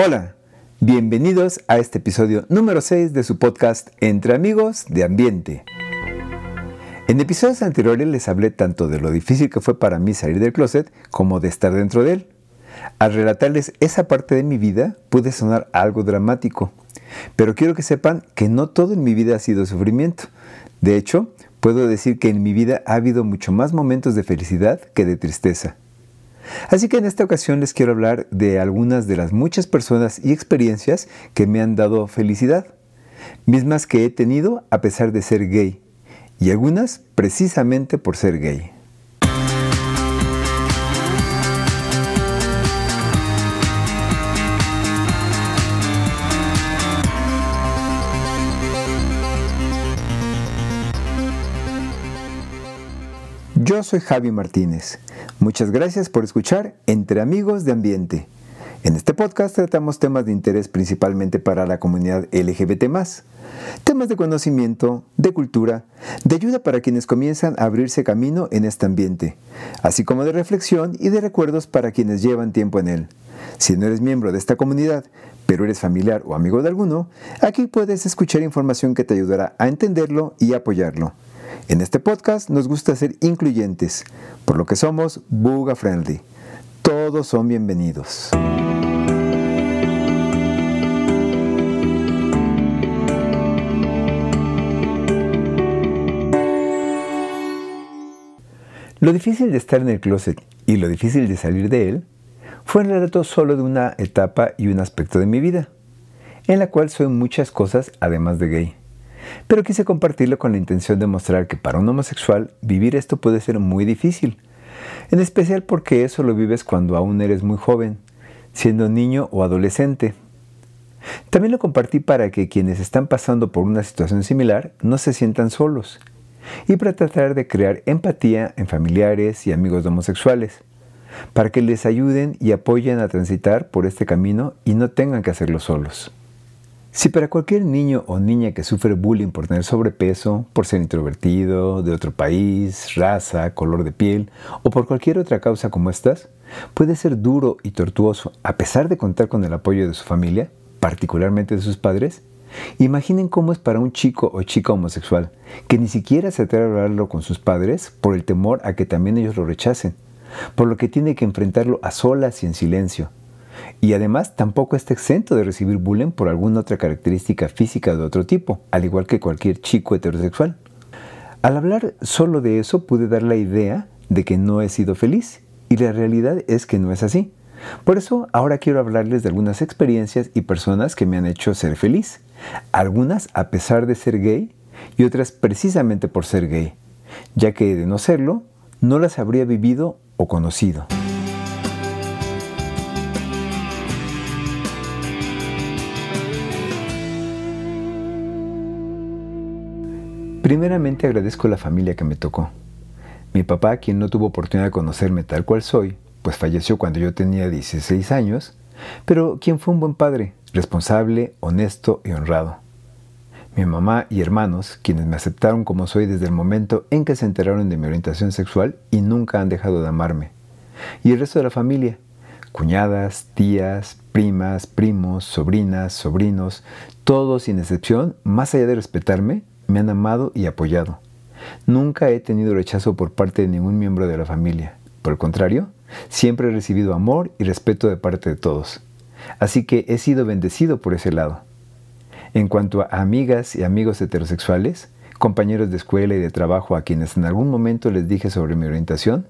Hola, bienvenidos a este episodio número 6 de su podcast Entre amigos de ambiente. En episodios anteriores les hablé tanto de lo difícil que fue para mí salir del closet como de estar dentro de él. Al relatarles esa parte de mi vida pude sonar algo dramático, pero quiero que sepan que no todo en mi vida ha sido sufrimiento. De hecho, puedo decir que en mi vida ha habido mucho más momentos de felicidad que de tristeza. Así que en esta ocasión les quiero hablar de algunas de las muchas personas y experiencias que me han dado felicidad, mismas que he tenido a pesar de ser gay, y algunas precisamente por ser gay. Yo soy Javi Martínez. Muchas gracias por escuchar Entre Amigos de Ambiente. En este podcast tratamos temas de interés principalmente para la comunidad LGBT, temas de conocimiento, de cultura, de ayuda para quienes comienzan a abrirse camino en este ambiente, así como de reflexión y de recuerdos para quienes llevan tiempo en él. Si no eres miembro de esta comunidad, pero eres familiar o amigo de alguno, aquí puedes escuchar información que te ayudará a entenderlo y apoyarlo. En este podcast nos gusta ser incluyentes, por lo que somos Buga Friendly. Todos son bienvenidos. Lo difícil de estar en el closet y lo difícil de salir de él fue el relato solo de una etapa y un aspecto de mi vida, en la cual soy muchas cosas además de gay pero quise compartirlo con la intención de mostrar que para un homosexual vivir esto puede ser muy difícil, en especial porque eso lo vives cuando aún eres muy joven, siendo niño o adolescente. También lo compartí para que quienes están pasando por una situación similar no se sientan solos y para tratar de crear empatía en familiares y amigos de homosexuales, para que les ayuden y apoyen a transitar por este camino y no tengan que hacerlo solos. Si para cualquier niño o niña que sufre bullying por tener sobrepeso, por ser introvertido, de otro país, raza, color de piel o por cualquier otra causa como estas, puede ser duro y tortuoso a pesar de contar con el apoyo de su familia, particularmente de sus padres, imaginen cómo es para un chico o chica homosexual que ni siquiera se atreve a hablarlo con sus padres por el temor a que también ellos lo rechacen, por lo que tiene que enfrentarlo a solas y en silencio y además tampoco está exento de recibir bullying por alguna otra característica física de otro tipo, al igual que cualquier chico heterosexual. Al hablar solo de eso pude dar la idea de que no he sido feliz y la realidad es que no es así. Por eso ahora quiero hablarles de algunas experiencias y personas que me han hecho ser feliz. Algunas a pesar de ser gay y otras precisamente por ser gay, ya que de no serlo, no las habría vivido o conocido. Primeramente agradezco la familia que me tocó. Mi papá, quien no tuvo oportunidad de conocerme tal cual soy, pues falleció cuando yo tenía 16 años, pero quien fue un buen padre, responsable, honesto y honrado. Mi mamá y hermanos, quienes me aceptaron como soy desde el momento en que se enteraron de mi orientación sexual y nunca han dejado de amarme. Y el resto de la familia, cuñadas, tías, primas, primos, sobrinas, sobrinos, todos sin excepción, más allá de respetarme, me han amado y apoyado. Nunca he tenido rechazo por parte de ningún miembro de la familia. Por el contrario, siempre he recibido amor y respeto de parte de todos. Así que he sido bendecido por ese lado. En cuanto a amigas y amigos heterosexuales, compañeros de escuela y de trabajo a quienes en algún momento les dije sobre mi orientación,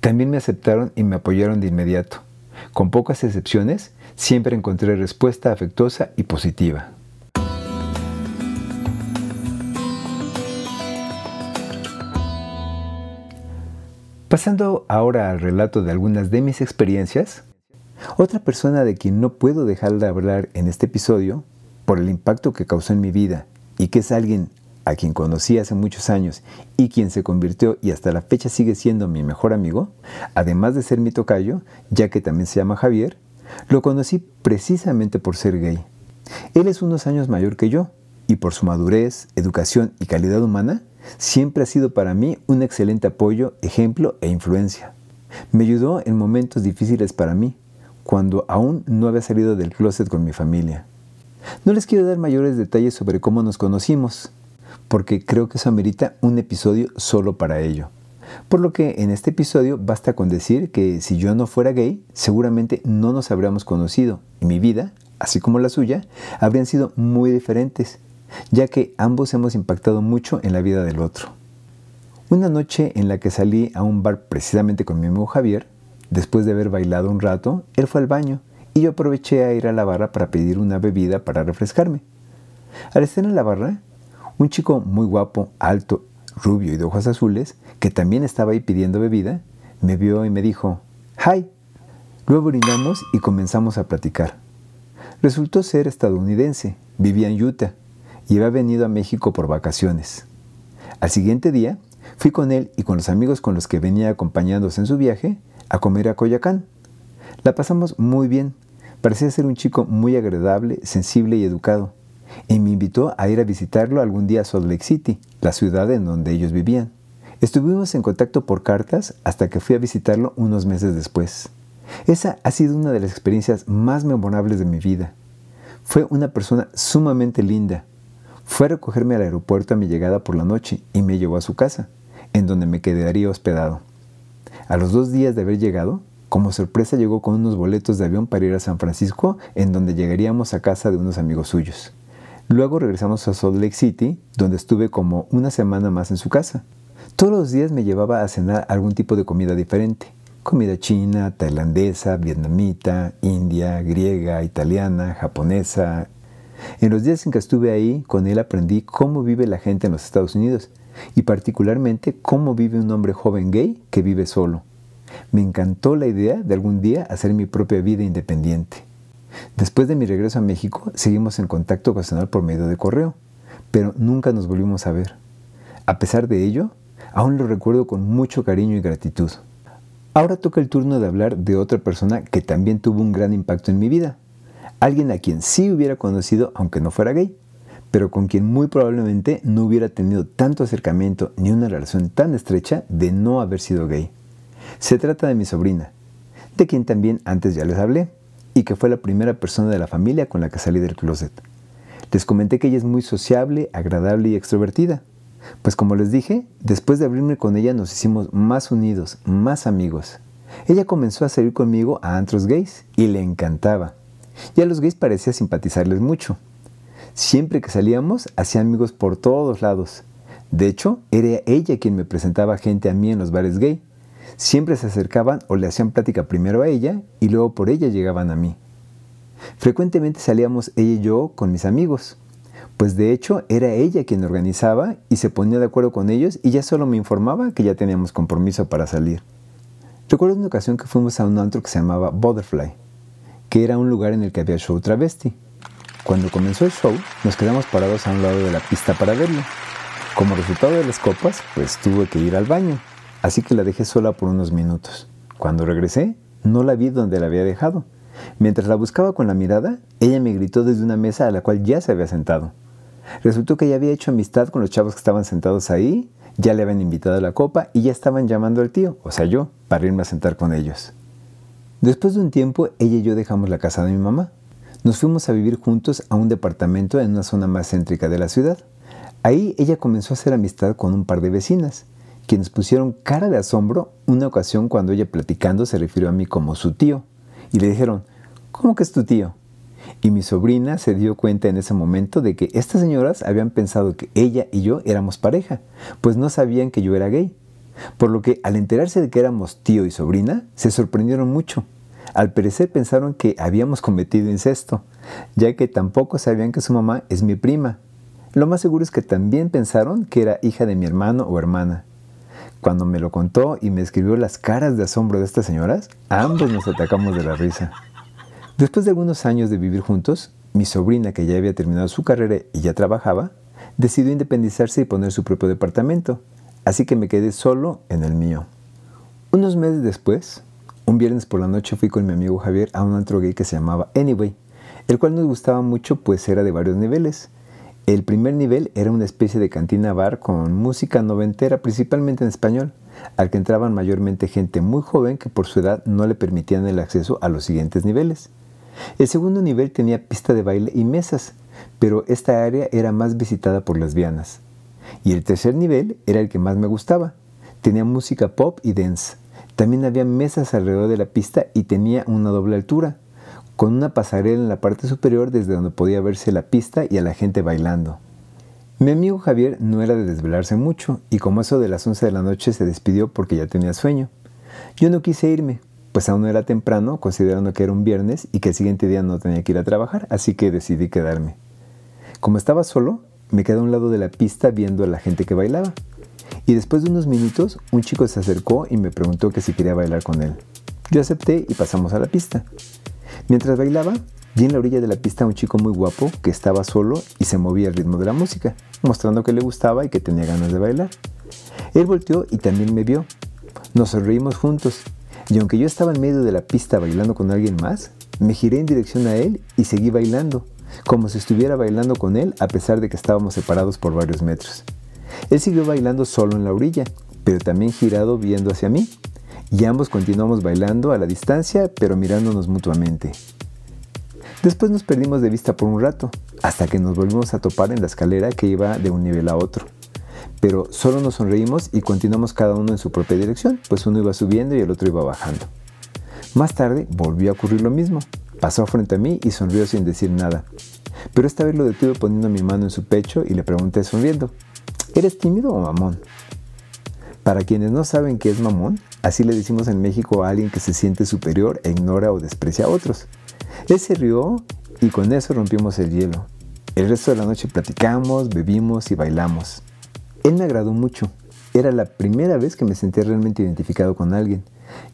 también me aceptaron y me apoyaron de inmediato. Con pocas excepciones, siempre encontré respuesta afectuosa y positiva. Pasando ahora al relato de algunas de mis experiencias, otra persona de quien no puedo dejar de hablar en este episodio, por el impacto que causó en mi vida, y que es alguien a quien conocí hace muchos años y quien se convirtió y hasta la fecha sigue siendo mi mejor amigo, además de ser mi tocayo, ya que también se llama Javier, lo conocí precisamente por ser gay. Él es unos años mayor que yo, y por su madurez, educación y calidad humana, Siempre ha sido para mí un excelente apoyo, ejemplo e influencia. Me ayudó en momentos difíciles para mí, cuando aún no había salido del closet con mi familia. No les quiero dar mayores detalles sobre cómo nos conocimos, porque creo que eso amerita un episodio solo para ello. Por lo que en este episodio basta con decir que si yo no fuera gay, seguramente no nos habríamos conocido y mi vida, así como la suya, habrían sido muy diferentes, ya que ambos hemos impactado mucho en la vida del otro. Una noche en la que salí a un bar precisamente con mi amigo Javier, después de haber bailado un rato, él fue al baño y yo aproveché a ir a la barra para pedir una bebida para refrescarme. Al estar en la barra, un chico muy guapo, alto, rubio y de ojos azules, que también estaba ahí pidiendo bebida, me vio y me dijo, ¡Hi! Luego brindamos y comenzamos a platicar. Resultó ser estadounidense, vivía en Utah y había venido a México por vacaciones. Al siguiente día, fui con él y con los amigos con los que venía acompañándose en su viaje a comer a Coyacán. La pasamos muy bien. Parecía ser un chico muy agradable, sensible y educado. Y me invitó a ir a visitarlo algún día a Salt Lake City, la ciudad en donde ellos vivían. Estuvimos en contacto por cartas hasta que fui a visitarlo unos meses después. Esa ha sido una de las experiencias más memorables de mi vida. Fue una persona sumamente linda. Fue a recogerme al aeropuerto a mi llegada por la noche y me llevó a su casa, en donde me quedaría hospedado. A los dos días de haber llegado, como sorpresa llegó con unos boletos de avión para ir a San Francisco, en donde llegaríamos a casa de unos amigos suyos. Luego regresamos a Salt Lake City, donde estuve como una semana más en su casa. Todos los días me llevaba a cenar algún tipo de comida diferente. Comida china, tailandesa, vietnamita, india, griega, italiana, japonesa. En los días en que estuve ahí, con él aprendí cómo vive la gente en los Estados Unidos y particularmente cómo vive un hombre joven gay que vive solo. Me encantó la idea de algún día hacer mi propia vida independiente. Después de mi regreso a México, seguimos en contacto ocasional por medio de correo, pero nunca nos volvimos a ver. A pesar de ello, Aún lo recuerdo con mucho cariño y gratitud. Ahora toca el turno de hablar de otra persona que también tuvo un gran impacto en mi vida. Alguien a quien sí hubiera conocido aunque no fuera gay, pero con quien muy probablemente no hubiera tenido tanto acercamiento ni una relación tan estrecha de no haber sido gay. Se trata de mi sobrina, de quien también antes ya les hablé, y que fue la primera persona de la familia con la que salí del closet. Les comenté que ella es muy sociable, agradable y extrovertida. Pues como les dije, después de abrirme con ella nos hicimos más unidos, más amigos. Ella comenzó a salir conmigo a antros gays y le encantaba. Y a los gays parecía simpatizarles mucho. Siempre que salíamos, hacía amigos por todos lados. De hecho, era ella quien me presentaba gente a mí en los bares gay. Siempre se acercaban o le hacían plática primero a ella y luego por ella llegaban a mí. Frecuentemente salíamos ella y yo con mis amigos pues de hecho era ella quien organizaba y se ponía de acuerdo con ellos y ya solo me informaba que ya teníamos compromiso para salir. Recuerdo una ocasión que fuimos a un antro que se llamaba Butterfly, que era un lugar en el que había show travesti. Cuando comenzó el show, nos quedamos parados a un lado de la pista para verlo. Como resultado de las copas, pues tuve que ir al baño, así que la dejé sola por unos minutos. Cuando regresé, no la vi donde la había dejado. Mientras la buscaba con la mirada, ella me gritó desde una mesa a la cual ya se había sentado. Resultó que ya había hecho amistad con los chavos que estaban sentados ahí, ya le habían invitado a la copa y ya estaban llamando al tío, o sea yo, para irme a sentar con ellos. Después de un tiempo, ella y yo dejamos la casa de mi mamá. Nos fuimos a vivir juntos a un departamento en una zona más céntrica de la ciudad. Ahí ella comenzó a hacer amistad con un par de vecinas, quienes pusieron cara de asombro una ocasión cuando ella platicando se refirió a mí como su tío, y le dijeron, ¿cómo que es tu tío? Y mi sobrina se dio cuenta en ese momento de que estas señoras habían pensado que ella y yo éramos pareja, pues no sabían que yo era gay. Por lo que al enterarse de que éramos tío y sobrina, se sorprendieron mucho. Al parecer pensaron que habíamos cometido incesto, ya que tampoco sabían que su mamá es mi prima. Lo más seguro es que también pensaron que era hija de mi hermano o hermana. Cuando me lo contó y me escribió las caras de asombro de estas señoras, ambos nos atacamos de la risa. Después de algunos años de vivir juntos, mi sobrina, que ya había terminado su carrera y ya trabajaba, decidió independizarse y poner su propio departamento, así que me quedé solo en el mío. Unos meses después, un viernes por la noche fui con mi amigo Javier a un antro gay que se llamaba Anyway, el cual nos gustaba mucho pues era de varios niveles, El primer nivel era una especie de cantina bar con música noventera, principalmente en español, al que entraban mayormente gente muy joven que por su edad no le permitían el acceso a los siguientes niveles. El segundo nivel tenía pista de baile y mesas, pero esta área era más visitada por lesbianas. Y el tercer nivel era el que más me gustaba. Tenía música pop y dance. También había mesas alrededor de la pista y tenía una doble altura, con una pasarela en la parte superior desde donde podía verse la pista y a la gente bailando. Mi amigo Javier no era de desvelarse mucho y como eso de las 11 de la noche se despidió porque ya tenía sueño. Yo no quise irme, pues aún era temprano, considerando que era un viernes y que el siguiente día no tenía que ir a trabajar, así que decidí quedarme. Como estaba solo, me quedé a un lado de la pista viendo a la gente que bailaba. Y después de unos minutos, un chico se acercó y me preguntó que si quería bailar con él. Yo acepté y pasamos a la pista. Mientras bailaba, vi en la orilla de la pista a un chico muy guapo que estaba solo y se movía al ritmo de la música, mostrando que le gustaba y que tenía ganas de bailar. Él volteó y también me vio. Nos sonreímos juntos y aunque yo estaba en medio de la pista bailando con alguien más, me giré en dirección a él y seguí bailando, como si estuviera bailando con él a pesar de que estábamos separados por varios metros. Él siguió bailando solo en la orilla, pero también girado viendo hacia mí, y ambos continuamos bailando a la distancia, pero mirándonos mutuamente. Después nos perdimos de vista por un rato, hasta que nos volvimos a topar en la escalera que iba de un nivel a otro. Pero solo nos sonreímos y continuamos cada uno en su propia dirección, pues uno iba subiendo y el otro iba bajando. Más tarde volvió a ocurrir lo mismo. Pasó frente a mí y sonrió sin decir nada. Pero esta vez lo detuve poniendo mi mano en su pecho y le pregunté sonriendo, ¿eres tímido o mamón? Para quienes no saben qué es mamón, así le decimos en México a alguien que se siente superior e ignora o desprecia a otros. Él se rió y con eso rompimos el hielo. El resto de la noche platicamos, bebimos y bailamos. Él me agradó mucho. Era la primera vez que me sentí realmente identificado con alguien,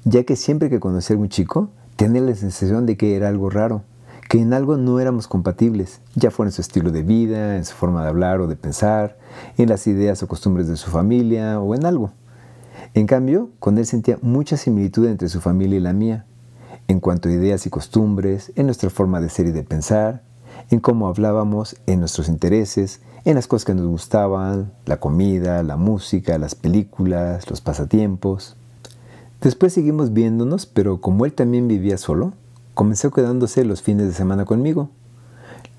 ya que siempre que conocí a un chico, tenía la sensación de que era algo raro, que en algo no éramos compatibles, ya fuera en su estilo de vida, en su forma de hablar o de pensar, en las ideas o costumbres de su familia o en algo. En cambio, con él sentía mucha similitud entre su familia y la mía, en cuanto a ideas y costumbres, en nuestra forma de ser y de pensar, en cómo hablábamos, en nuestros intereses, en las cosas que nos gustaban, la comida, la música, las películas, los pasatiempos. Después seguimos viéndonos, pero como él también vivía solo, comenzó quedándose los fines de semana conmigo.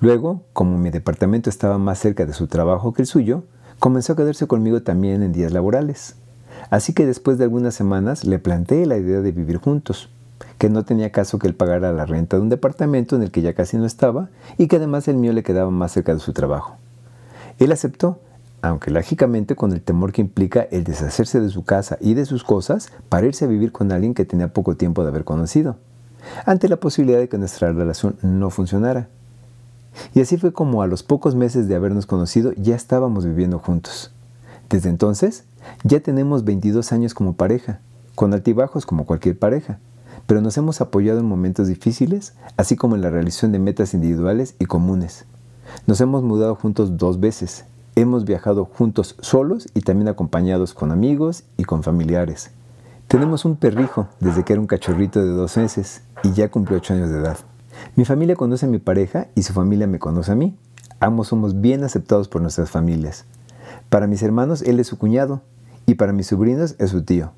Luego, como mi departamento estaba más cerca de su trabajo que el suyo, comenzó a quedarse conmigo también en días laborales. Así que después de algunas semanas le planteé la idea de vivir juntos, que no tenía caso que él pagara la renta de un departamento en el que ya casi no estaba y que además el mío le quedaba más cerca de su trabajo. Él aceptó, aunque lógicamente con el temor que implica el deshacerse de su casa y de sus cosas para irse a vivir con alguien que tenía poco tiempo de haber conocido, ante la posibilidad de que nuestra relación no funcionara. Y así fue como a los pocos meses de habernos conocido ya estábamos viviendo juntos. Desde entonces ya tenemos 22 años como pareja, con altibajos como cualquier pareja, pero nos hemos apoyado en momentos difíciles, así como en la realización de metas individuales y comunes. Nos hemos mudado juntos dos veces. Hemos viajado juntos solos y también acompañados con amigos y con familiares. Tenemos un perrijo desde que era un cachorrito de dos meses y ya cumplió ocho años de edad. Mi familia conoce a mi pareja y su familia me conoce a mí. Ambos somos bien aceptados por nuestras familias. Para mis hermanos él es su cuñado y para mis sobrinos es su tío.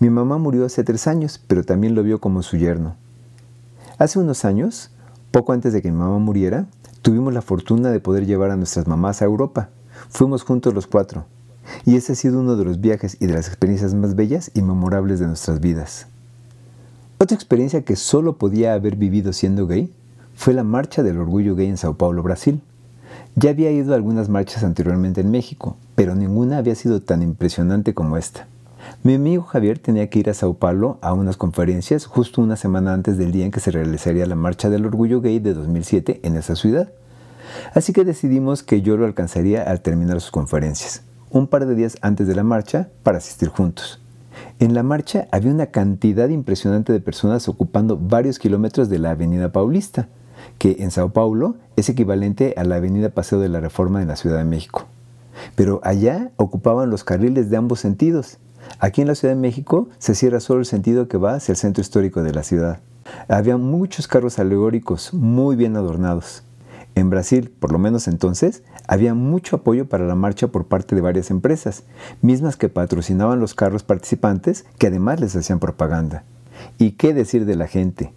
Mi mamá murió hace tres años, pero también lo vio como su yerno. Hace unos años, poco antes de que mi mamá muriera, Tuvimos la fortuna de poder llevar a nuestras mamás a Europa. Fuimos juntos los cuatro. Y ese ha sido uno de los viajes y de las experiencias más bellas y memorables de nuestras vidas. Otra experiencia que solo podía haber vivido siendo gay fue la Marcha del Orgullo Gay en Sao Paulo, Brasil. Ya había ido a algunas marchas anteriormente en México, pero ninguna había sido tan impresionante como esta. Mi amigo Javier tenía que ir a Sao Paulo a unas conferencias justo una semana antes del día en que se realizaría la Marcha del Orgullo Gay de 2007 en esa ciudad. Así que decidimos que yo lo alcanzaría al terminar sus conferencias, un par de días antes de la marcha, para asistir juntos. En la marcha había una cantidad impresionante de personas ocupando varios kilómetros de la Avenida Paulista, que en Sao Paulo es equivalente a la Avenida Paseo de la Reforma en la Ciudad de México. Pero allá ocupaban los carriles de ambos sentidos, Aquí en la Ciudad de México se cierra solo el sentido que va hacia el centro histórico de la ciudad. Había muchos carros alegóricos muy bien adornados. En Brasil, por lo menos entonces, había mucho apoyo para la marcha por parte de varias empresas, mismas que patrocinaban los carros participantes que además les hacían propaganda. ¿Y qué decir de la gente?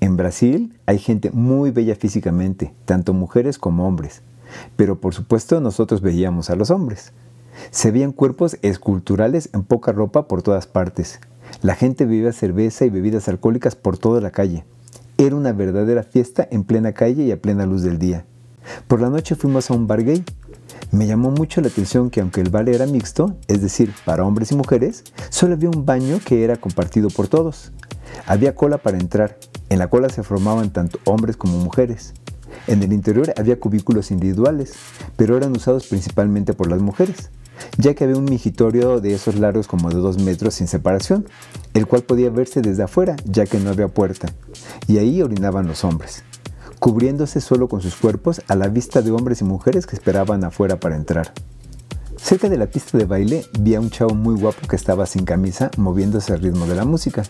En Brasil hay gente muy bella físicamente, tanto mujeres como hombres, pero por supuesto nosotros veíamos a los hombres. Se veían cuerpos esculturales en poca ropa por todas partes. La gente bebía cerveza y bebidas alcohólicas por toda la calle. Era una verdadera fiesta en plena calle y a plena luz del día. Por la noche fuimos a un bar gay. Me llamó mucho la atención que aunque el bar era mixto, es decir, para hombres y mujeres, solo había un baño que era compartido por todos. Había cola para entrar. En la cola se formaban tanto hombres como mujeres. En el interior había cubículos individuales, pero eran usados principalmente por las mujeres ya que había un migitorio de esos largos como de dos metros sin separación, el cual podía verse desde afuera, ya que no había puerta, y ahí orinaban los hombres, cubriéndose solo con sus cuerpos a la vista de hombres y mujeres que esperaban afuera para entrar. Cerca de la pista de baile vi a un chavo muy guapo que estaba sin camisa moviéndose al ritmo de la música.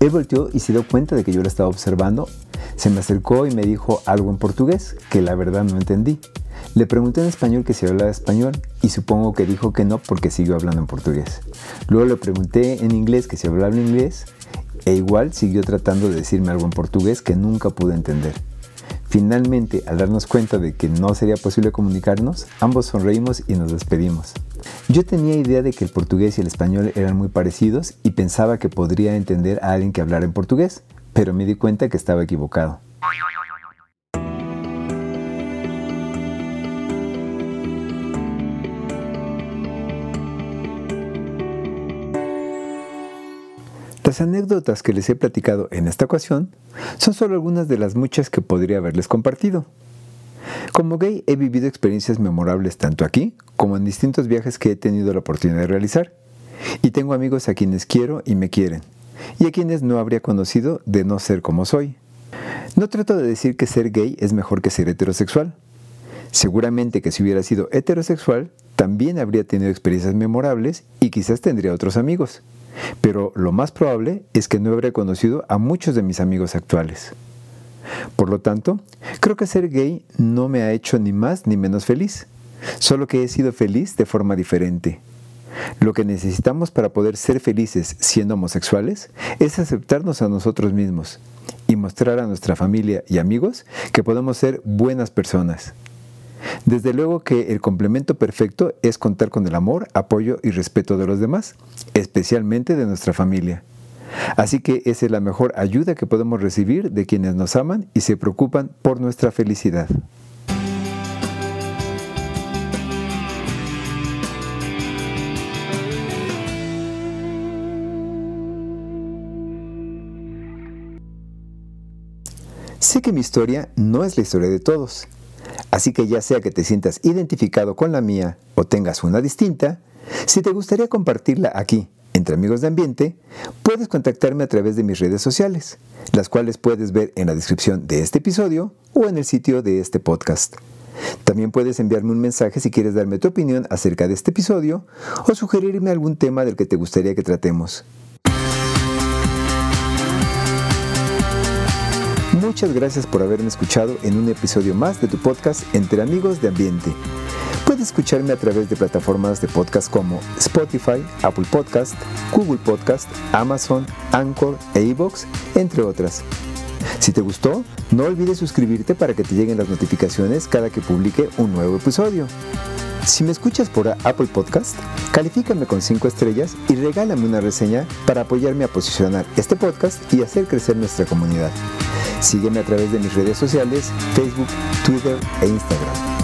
Él volteó y se dio cuenta de que yo lo estaba observando. Se me acercó y me dijo algo en portugués, que la verdad no entendí. Le pregunté en español que si hablaba español y supongo que dijo que no porque siguió hablando en portugués. Luego le pregunté en inglés que si hablaba inglés e igual siguió tratando de decirme algo en portugués que nunca pude entender. Finalmente, al darnos cuenta de que no sería posible comunicarnos, ambos sonreímos y nos despedimos. Yo tenía idea de que el portugués y el español eran muy parecidos y pensaba que podría entender a alguien que hablara en portugués, pero me di cuenta que estaba equivocado. Las anécdotas que les he platicado en esta ocasión son solo algunas de las muchas que podría haberles compartido. Como gay he vivido experiencias memorables tanto aquí como en distintos viajes que he tenido la oportunidad de realizar. Y tengo amigos a quienes quiero y me quieren, y a quienes no habría conocido de no ser como soy. No trato de decir que ser gay es mejor que ser heterosexual. Seguramente que si hubiera sido heterosexual, también habría tenido experiencias memorables y quizás tendría otros amigos pero lo más probable es que no habré conocido a muchos de mis amigos actuales. Por lo tanto, creo que ser gay no me ha hecho ni más ni menos feliz, solo que he sido feliz de forma diferente. Lo que necesitamos para poder ser felices siendo homosexuales es aceptarnos a nosotros mismos y mostrar a nuestra familia y amigos que podemos ser buenas personas. Desde luego que el complemento perfecto es contar con el amor, apoyo y respeto de los demás, especialmente de nuestra familia. Así que esa es la mejor ayuda que podemos recibir de quienes nos aman y se preocupan por nuestra felicidad. Sé que mi historia no es la historia de todos Así que ya sea que te sientas identificado con la mía o tengas una distinta, si te gustaría compartirla aquí, entre amigos de ambiente, puedes contactarme a través de mis redes sociales, las cuales puedes ver en la descripción de este episodio o en el sitio de este podcast. También puedes enviarme un mensaje si quieres darme tu opinión acerca de este episodio o sugerirme algún tema del que te gustaría que tratemos. Muchas gracias por haberme escuchado en un episodio más de tu podcast Entre Amigos de Ambiente. Puedes escucharme a través de plataformas de podcast como Spotify, Apple Podcast, Google Podcast, Amazon, Anchor e iVoox, entre otras. Si te gustó, no olvides suscribirte para que te lleguen las notificaciones cada que publique un nuevo episodio. Si me escuchas por Apple Podcast, califícame con 5 estrellas y regálame una reseña para apoyarme a posicionar este podcast y hacer crecer nuestra comunidad. Sígueme a través de mis redes sociales, Facebook, Twitter e Instagram.